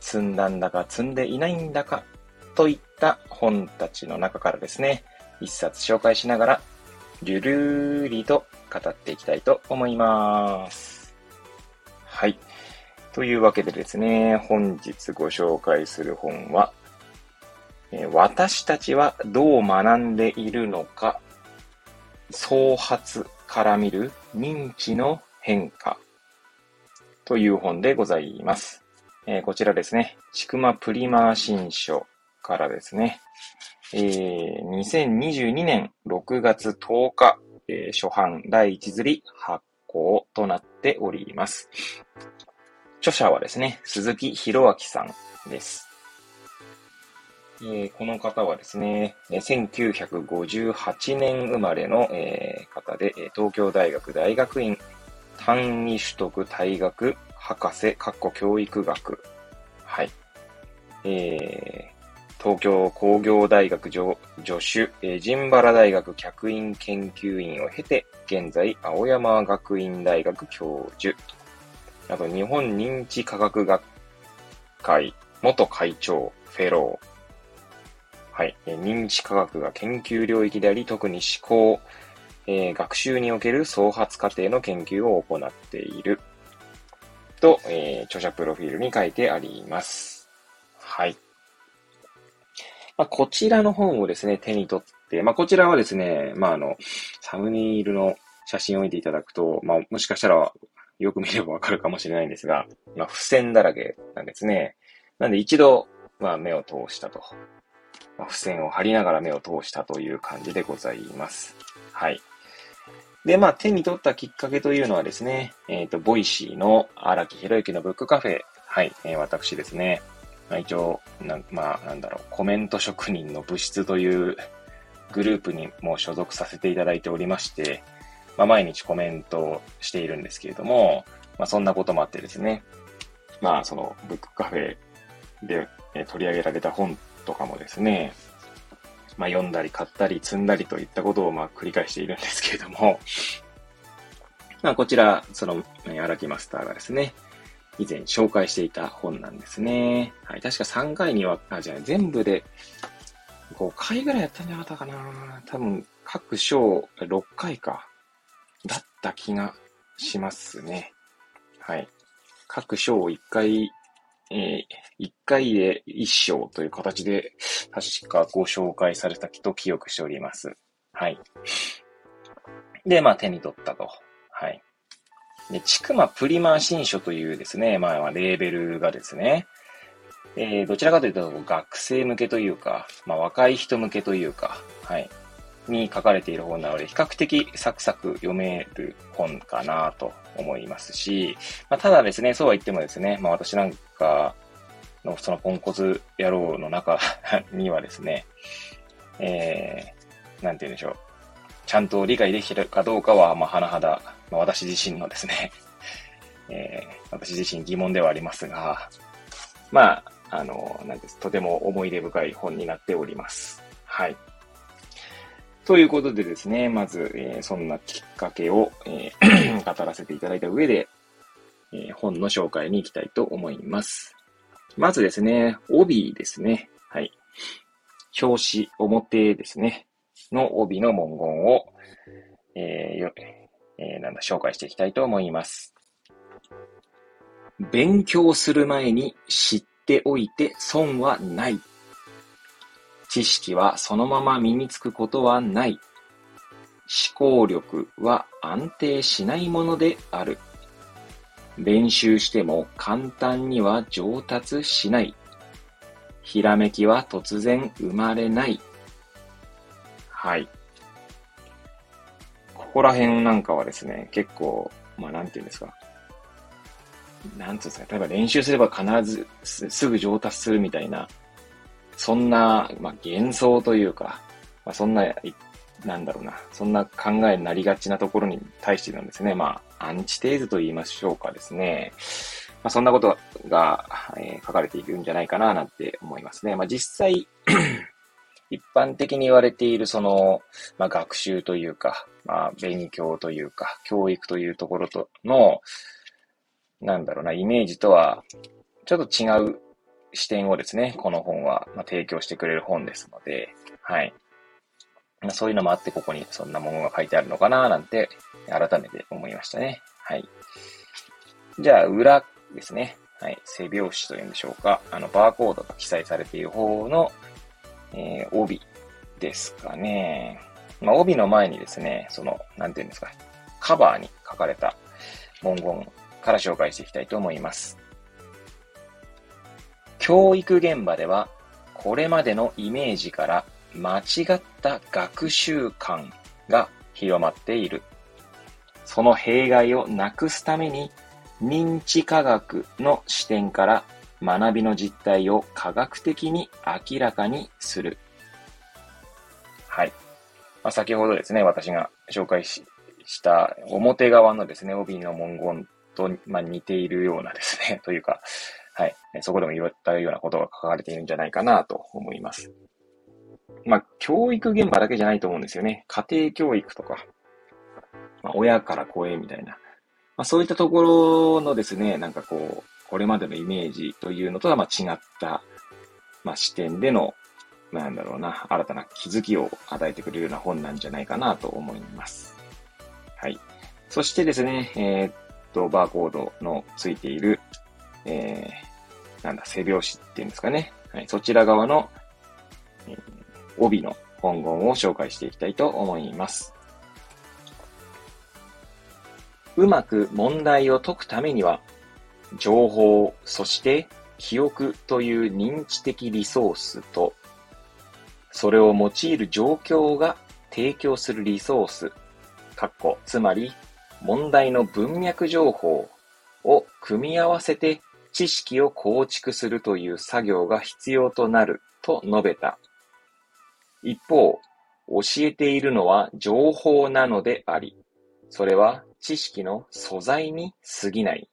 積んだんだか積んでいないんだか、といった本たちの中からですね、一冊紹介しながら、ゆるーりと語っていきたいと思います。はい。というわけでですね、本日ご紹介する本は、え私たちはどう学んでいるのか、創発から見る認知の変化という本でございます。えーこちらですね、ちくまプリマー新書からですね、えー2022年6月10日、えー初版第1釣り発行となっております。著者はですね、鈴木博明さんです。えーこの方はですね、1958年生まれの、えー方で、東京大学大学院単位取得大学博士、括弧教育学。はい。えー東京工業大学助助手、えー、神原大学客員研究員を経て、現在、青山学院大学教授。あと、日本認知科学学会元会長、フェロー。はい。えー認知科学が研究領域であり、特に思考、えー学習における創発過程の研究を行っている。と、えー著者プロフィールに書いてあります。はい。まあ、こちらの本をですね、手に取って、まあ、こちらはですね、まあ、あの、サムネイルの写真を見ていただくと、まあ、もしかしたらよく見ればわかるかもしれないんですが、まあ、付箋だらけなんですね。なんで一度、まあ、目を通したと。まあ、付箋を貼りながら目を通したという感じでございます。はい。で、まあ、手に取ったきっかけというのはですね、えっ、と、 Voicy の荒木博行のブックカフェ。はい、えー私ですね。まあ、一応、なまあ、なんだろう、コメント職人の部室というグループにも所属させていただいておりまして、まあ、毎日コメントしているんですけれども、まあ、そんなこともあってですね、まあ、その、ブックカフェでえー取り上げられた本とかもですね、まあ、読んだり買ったり積んだりといったことをまあ繰り返しているんですけれども、まあ、こちら、その、荒木マスターがですね、以前紹介していた本なんですね。はい。確か3回には、あ、じゃあ全部で5回ぐらいやったんじゃなかったかな。多分、各章6回か。だった気がしますね。はい。各章を1回、えー、1回で1章という形で、確かご紹介されたと記憶しております。はい。で、まあ手に取ったと。はい。で、ちくまプリマ新書というですね、まあまあレーベルがですね、えーどちらかというと学生向けというか、まあ若い人向けというか、はい、に書かれている本なので、比較的サクサク読める本かなと思いますし、まあただですね、そうは言ってもですね、まあ私なんかのそのポンコツ野郎の中 にはですね、えー、なんて言うんでしょう。ちゃんと理解できてるかどうかは、まあ、甚だ、まあ、私自身のですね、えー、私自身疑問ではありますが、まあ、あの、なんです、とても思い出深い本になっております。はい。ということでですね、まず、えーそんなきっかけを、えー 語らせていただいた上で、えー本の紹介に行きたいと思います。まずですね、帯ですね。はい。表紙、表ですね。の帯の文言を、えーえーなんだ、紹介していきたいと思います。勉強する前に知っておいて損はない。知識はそのまま身につくことはない。思考力は安定しないものである。練習しても簡単には上達しない。ひらめきは突然生まれない。はい。ここら辺なんかはですね、結構、まあなんていうんですか。なんつうんですか、例えば練習すれば必ずすぐ上達するみたいな、そんな、まあ、幻想というか、まあ、そんな、なんだろうな、そんな考えになりがちなところに対してなんですね、まあ、アンチテーズと言いましょうかですね。まあ、そんなことが、えー、書かれているんじゃないかな、なんて思いますね。まあ、実際 一般的に言われているその、まあ、学習というか、まあ、勉強というか、教育というところとの、なんだろうな、イメージとは、ちょっと違う視点をですね、この本は、ま提供してくれる本ですので、はい。まそういうのもあって、ここにそんなものが書いてあるのかな、なんて、改めて思いましたね。はい。じゃあ、裏ですね。はい。背表紙というんでしょうか。あの、バーコードが記載されている方の、えー、帯ですかね。まあ、帯の前にですね、その、なんていうんですか、カバーに書かれた文言から紹介していきたいと思います。教育現場では、これまでのイメージから間違った学習観が広まっている。その弊害をなくすために、認知科学の視点から学びの実態を科学的に明らかにする。はい。まあ、先ほどですね、私が紹介した表側のですね、帯の文言と、まあ、似ているようなですね、というか、はい。そこでも言ったようなことが書かれているんじゃないかなと思います。まあ、教育現場だけじゃないと思うんですよね。家庭教育とか、まあ、親から子へみたいな。まあ、そういったところのですね、なんかこう、これまでのイメージというのとはま違った、まあ、視点での、なんだろうな、新たな気づきを与えてくれるような本なんじゃないかなと思います。はい。そしてですね、えー、っと、バーコードのついている、えー、なんだ、背拍子っていうんですかね。はい。そちら側の、えー、帯の本言を紹介していきたいと思います。うまく問題を解くためには、情報、そして記憶という認知的リソースと、それを用いる状況が提供するリソース、かっこ、つまり問題の文脈情報を組み合わせて知識を構築するという作業が必要となると述べた。一方、教えているのは情報なのであり、それは知識の素材に過ぎない。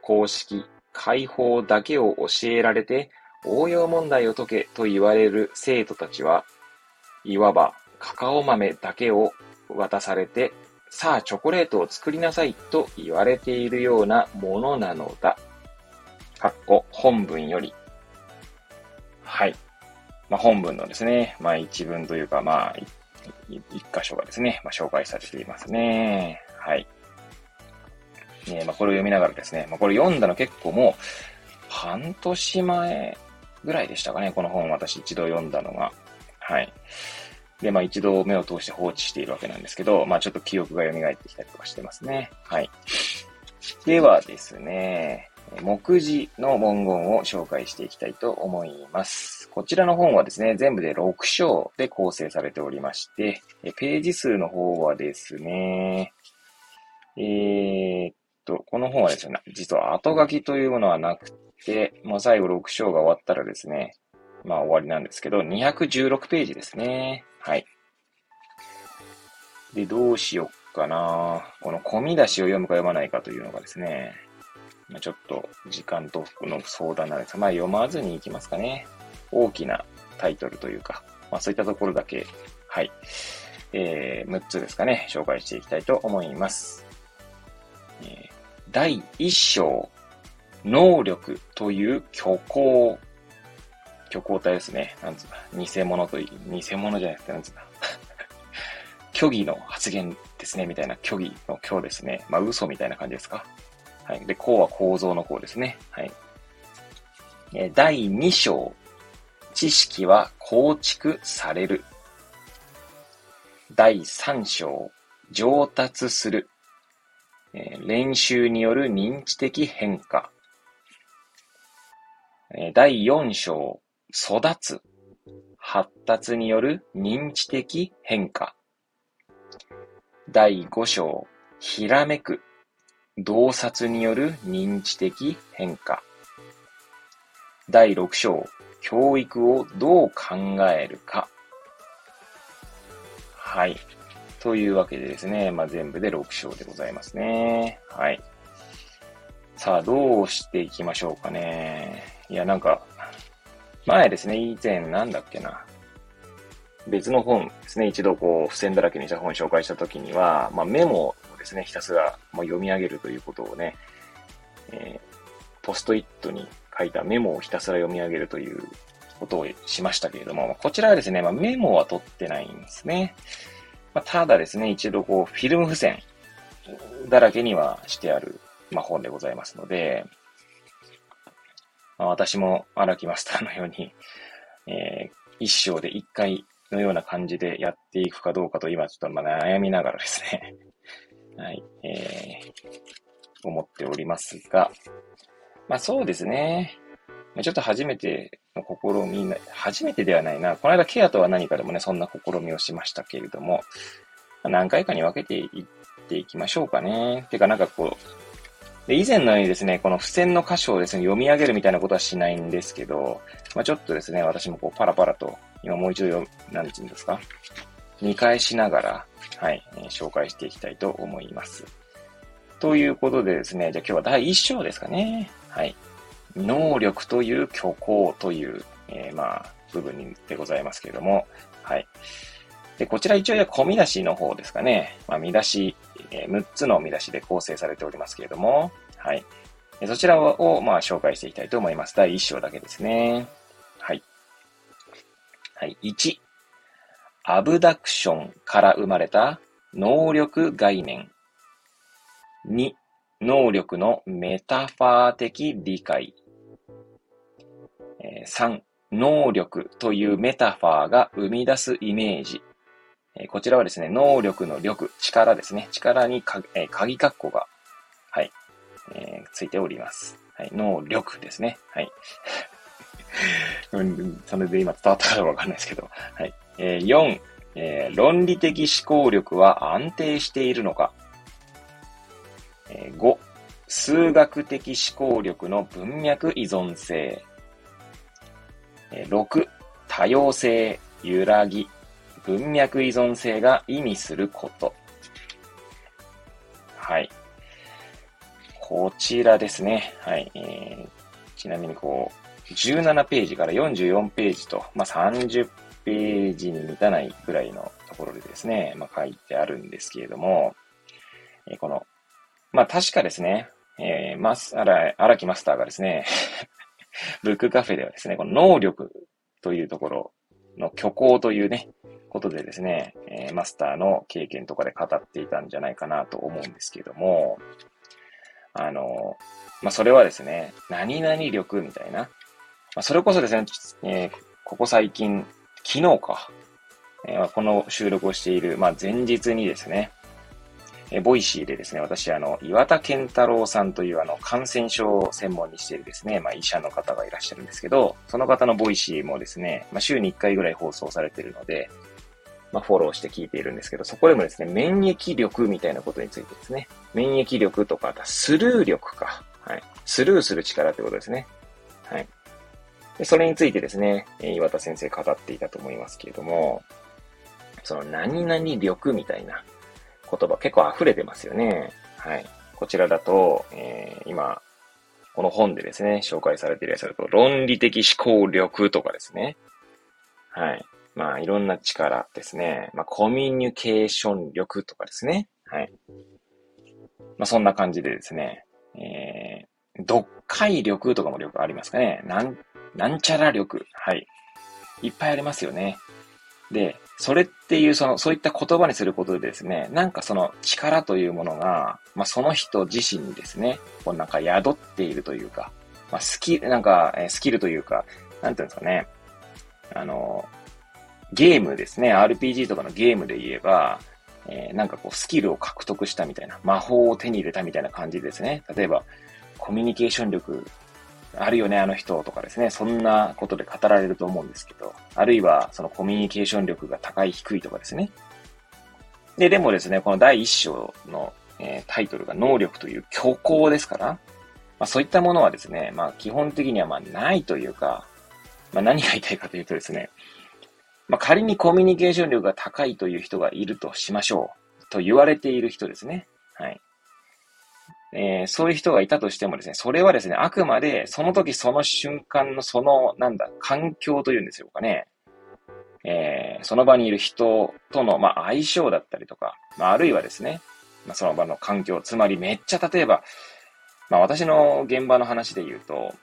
公式、解放だけを教えられて応用問題を解けと言われる生徒たちは、いわばカカオ豆だけを渡されて、さあチョコレートを作りなさいと言われているようなものなのだ。かっこ本文より。はい。まあ、本文のですね、まあ一文というか、まあ一箇所がですね、まあ、紹介されていますね。はい。ね、まあ、これを読みながらですね、まあ、これ読んだの結構もう、半年前ぐらいでしたかね、この本私一度読んだのが。はい。で、まあ一度目を通して放置しているわけなんですけど、まあちょっと記憶が蘇ってきたりとかしてますね。はい。ではですね、目次の文言を紹介していきたいと思います。こちらの本はですね、全部で6章で構成されておりまして、ページ数の方はですね、えー、と、この本はですね、実は後書きというものはなくて、まあ、最後6章が終わったらですね、まあ終わりなんですけど、216ページですね。はい。で、どうしよっかなこの込み出しを読むか読まないかというのがですね、ま、ちょっと時間との相談なんですが、まあ読まずに行きますかね。大きなタイトルというか、まあそういったところだけ、はい。えー、6つですかね、紹介していきたいと思います。えー第一章、能力という虚構。虚構体ですね。なんつうか、偽物という、偽物じゃなくて、なんつうか。虚偽の発言ですね、みたいな虚偽の虚ですね。まあ、嘘みたいな感じですか。はい。で、こうは構造のこうですね。はい。え第2章、知識は構築される。第3章、上達する。え練習による認知的変化。え第4章、育つ。発達による認知的変化。第5章、ひらめく。洞察による認知的変化。第6章、教育をどう考えるか。はい。というわけでですね、まあ、全部で6章でございますね。はい。さあ、どうしていきましょうかね。いや、なんか、前ですね、以前なんだっけな。別の本ですね、一度こう、付箋だらけにした本を紹介したときには、まあ、メモをですね、ひたすらもう読み上げるということをね、えー、ポストイットに書いたメモをひたすら読み上げるということをしましたけれども、こちらはですね、まあ、メモは取ってないんですね。まあ、ただですね、一度こう、フィルム付箋だらけにはしてある、まあ、本でございますので、まあ、私も荒木マスターのように、えー、一章で一回のような感じでやっていくかどうかと今ちょっとま悩みながらですね、はい、えー、思っておりますが、まあそうですね。ちょっと初めての試み、初めてではないな。この間ケアとは何かでもね、そんな試みをしましたけれども、何回かに分けていっていきましょうかね。てかなんかこう、で以前のようにですね、この付箋の箇所をですね、読み上げるみたいなことはしないんですけど、まあ、ちょっとですね、私もこうパラパラと、今もう一度読、なんて言うんですか見返しながら、はい、えー、紹介していきたいと思います。ということでですね、じゃあ今日は第1章ですかね。はい。能力という虚構という、えー、まあ、部分でございますけれども、はい。で、こちら一応込み出しの方ですかね。まあ、見出し、えー、6つの見出しで構成されておりますけれども、はい。そちらを、まあ、紹介していきたいと思います。第1章だけですね。はい。はい。1、アブダクションから生まれた能力概念。2、能力のメタファー的理解。3、能力というメタファーが生み出すイメージ。こちらはですね、能力の力、力ですね。力にか、え鍵括弧が、はい、えー、ついております。はい、能力ですね。はい。それで今伝わったかどうかわかんないですけど。はい。えー、4、えー、論理的思考力は安定しているのか。えー、5、数学的思考力の文脈依存性。えー、6、多様性、揺らぎ、文脈依存性が意味すること。はい。こちらですね。はい。えー、ちなみにこう、17ページから44ページと、まあ、30ページに満たないぐらいのところでですね、まあ、書いてあるんですけれども、えー、この、まあ、確かですね、えー、マス、荒木マスターがですね ブックカフェではですね、この能力というところの虚構というね、ことでですね、えー、マスターの経験とかで語っていたんじゃないかなと思うんですけども、あの、まあ、それはですね、何々力みたいな、まあ、それこそですね、えー、ここ最近、昨日か。えー、この収録をしている、まあ、前日にですね、え Voicyでですね、私、あの、岩田健太郎さんというあの、感染症を専門にしているですね、まあ、医者の方がいらっしゃるんですけど、その方の Voicyもですね、まあ、週に1回ぐらい放送されているので、まあ、フォローして聞いているんですけど、そこでもですね、免疫力みたいなことについてですね、免疫力とか、スルー力か。はい。スルーする力ってことですね。はい。で、それについてですね、岩田先生語っていたと思いますけれども、その何々力みたいな言葉結構溢れてますよね。はい。こちらだと、えー、今、この本でですね、紹介されているやつだと、論理的思考力とかですね。はい。まあ、いろんな力ですね。まあ、コミュニケーション力とかですね。はい。まあ、そんな感じでですね、えー、読解力とかも力ありますかね。なん、なんちゃら力。はい。いっぱいありますよね。で、それっていう、その、そういった言葉にすることでですね、なんかその力というものが、まあ、その人自身にですね、こうなんか宿っているというか、まあ、スキル、なんか、えスキルというか、なんていうんですかね、あの、ゲームですね、RPG とかのゲームで言えば、えー、なんかこうスキルを獲得したみたいな、魔法を手に入れたみたいな感じですね。例えば、コミュニケーション力あるよね、あの人とかですね。そんなことで語られると思うんですけど、あるいはそのコミュニケーション力が高い低いとかですね。で、でもですね、この第一章のえー、タイトルが能力という虚構ですから、まあ、そういったものはですね、まあ、基本的にはまあないというか、まあ、何が言いたいかというとですね、まあ、仮にコミュニケーション力が高いという人がいるとしましょう。と言われている人ですね。はい。えー、そういう人がいたとしてもですね、それはですね、あくまでその時その瞬間のその、なんだ、環境というんですよかね。えー、その場にいる人との、まあ、相性だったりとか、まあ、あるいはですね、まあ、その場の環境、つまりめっちゃ例えば、まあ、私の現場の話で言うと、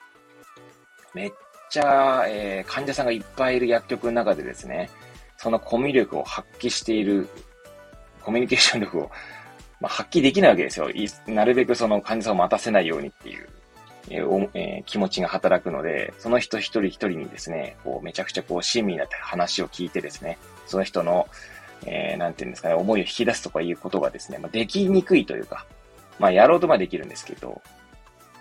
めっちゃ、えー、患者さんがいっぱいいる薬局の中でですね、そのコミュ力を発揮している、コミュニケーション力を、まあ、発揮できないわけですよ。なるべくその患者さんを待たせないようにっていう、えーえー、気持ちが働くので、その人一人一人にですね、こう、めちゃくちゃこう、親身にな話を聞いてですね、その人の、えー、なんていうんですかね、思いを引き出すとかいうことがですね、まあ、できにくいというか、まあ、やろうとまできるんですけど、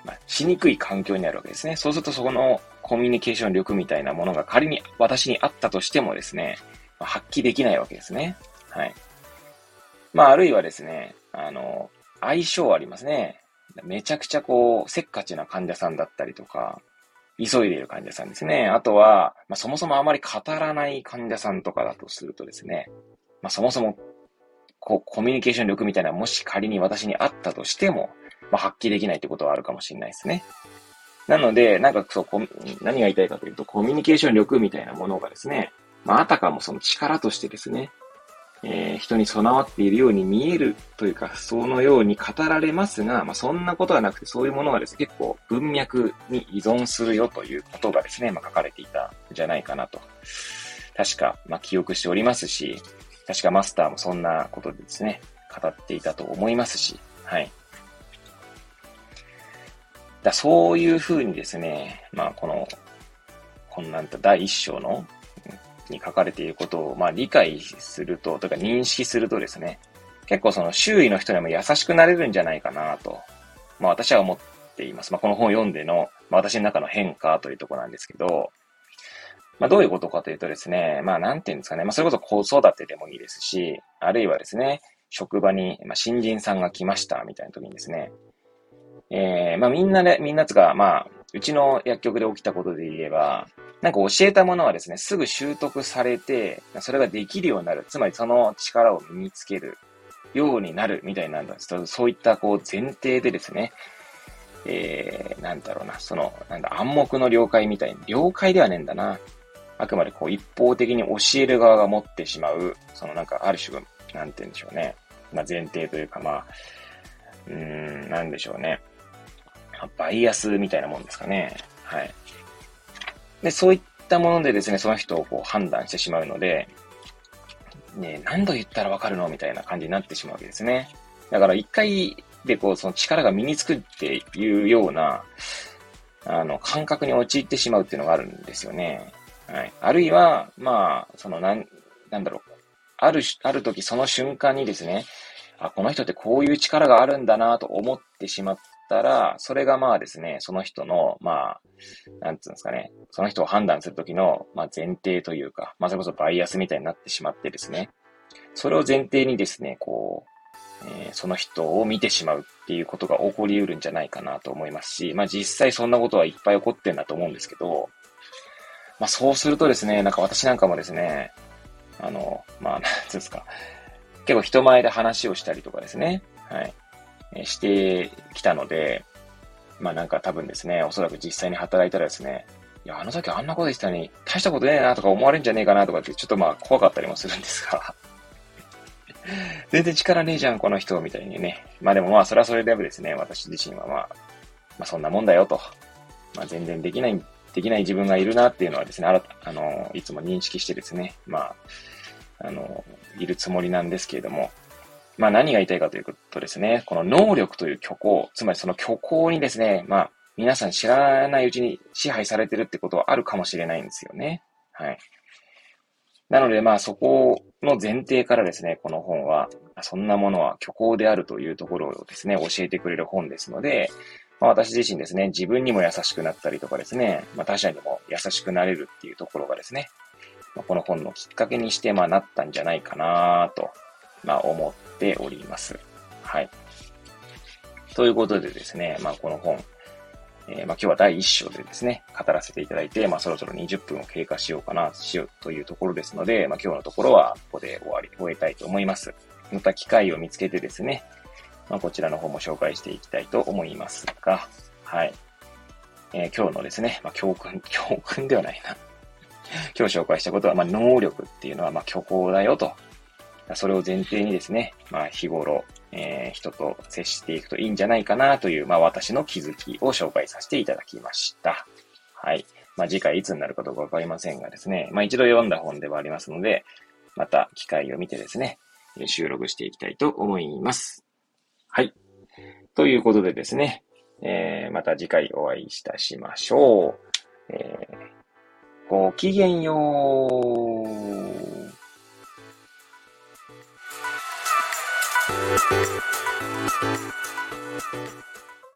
まあ、しにくい環境にあるわけですね。そうするとそこのコミュニケーション力みたいなものが仮に私にあったとしてもですね、ま、発揮できないわけですね。はい。まあ、あるいはですね、あの、相性ありますね。めちゃくちゃこう、せっかちな患者さんだったりとか、急いでいる患者さんですね。あとは、まあ、そもそもあまり語らない患者さんとかだとするとですね、まあ、そもそも、こう、コミュニケーション力みたいなもし仮に私にあったとしても、まあ、発揮できないってことはあるかもしれないですね。なので、なんかそう、何が言いたいかというと、コミュニケーション力みたいなものがですね、まあ、あたかもその力としてですね、えー、人に備わっているように見えるというか、そのように語られますが、まあ、そんなことはなくて、そういうものがですね、結構文脈に依存するよということがですね、まあ、書かれていたんじゃないかなと。確か、まあ、記憶しておりますし、確かマスターもそんなことでですね、語っていたと思いますし、はい。だそういうふうにですね、まあ、この、こんなんと第一章のに書かれていることを、まあ、理解すると、とか認識するとですね、結構その周囲の人にも優しくなれるんじゃないかなと、まあ私は思っています。まあこの本を読んでの、まあ私の中の変化というところなんですけど、まあどういうことかというとですね、まあなんていうんですかね、まあそれこそ子育てでもいいですし、あるいはですね、職場に、まあ、新人さんが来ましたみたいな時にですね、えー、まあみんなで、みんなつか、まあ、うちの薬局で起きたことで言えば、なんか教えたものはですね、すぐ習得されて、それができるようになる。つまりその力を身につけるようになるみたいなんです。そういったこう前提でですね、えー、なんだろうな、その、なんだ、暗黙の了解みたいに、了解ではねえんだな。あくまでこう一方的に教える側が持ってしまう、そのなんかある種、なんて言うんでしょうね。まあ前提というかまあ、うーん、なんでしょうね。バイアスみたいなもんですかね。はい。で、そういったものでですね、その人をこう判断してしまうので、ね、何度言ったらわかるのみたいな感じになってしまうわけですね。だから一回でこう、その力が身につくっていうような、あの、感覚に陥ってしまうっていうのがあるんですよね。はい。あるいは、まあ、その、なん、なんだろう。ある、ある時その瞬間にですね、あ、この人ってこういう力があるんだなと思ってしまったら、それがまあですね、その人の、まあ、なんつうんですかね、その人を判断するときの、まあ前提というか、まあそれこそバイアスみたいになってしまってですね、それを前提にですね、こう、えー、その人を見てしまうっていうことが起こり得るんじゃないかなと思いますし、まあ実際そんなことはいっぱい起こってんだと思うんですけど、まあそうするとですね、なんか私なんかもですね、あの、まあ、なんつうんですか、結構人前で話をしたりとかですね、はい。してきたので、まあなんか多分ですね、おそらく実際に働いたらですね、いや、あの時あんなこと言ってたのに、大したことねえなとか思われるんじゃねえかなとかって、ちょっとまあ怖かったりもするんですが 全然力ねえじゃん、この人、みたいにね。まあでもまあ、それはそれでもですね、私自身はまあ、まあそんなもんだよと。まあ全然できない、できない自分がいるなっていうのはですね、あらあの、いつも認識してですね、まあ、あの、いるつもりなんですけれども、まあ何が言いたいかというとですね、この能力という虚構、つまりその虚構にですね、まあ皆さん知らないうちに支配されてるってことはあるかもしれないんですよね。はい。なのでまあそこの前提からですね、この本は、そんなものは虚構であるというところをですね、教えてくれる本ですので、まあ、私自身ですね、自分にも優しくなったりとかですね、まあ、他者にも優しくなれるっていうところがですね、まあ、この本のきっかけにして、まあ、なったんじゃないかなと、まあ、思っております。はい。ということでですね、まあこの本、えー、まあ今日は第1章でですね、語らせていただいて、まあそろそろ20分を経過しようかな、しようというところですので、まあ今日のところはここで終わり、終えたいと思います。また機会を見つけてですね、まあこちらの方も紹介していきたいと思いますが、はい。えー、今日のですね、まあ教訓、教訓ではないな。今日紹介したことは、まあ能力っていうのは、まあ虚構だよと。それを前提にですね、まあ日頃、えー、人と接していくといいんじゃないかなという、まあ私の気づきを紹介させていただきました。はい。まあ次回いつになるかどうかわかりませんがですね、まあ一度読んだ本ではありますので、また機会を見てですね、収録していきたいと思います。はい。ということでですね、えー、また次回お会いいたしましょう。えー、ごきげんよう。Thank you.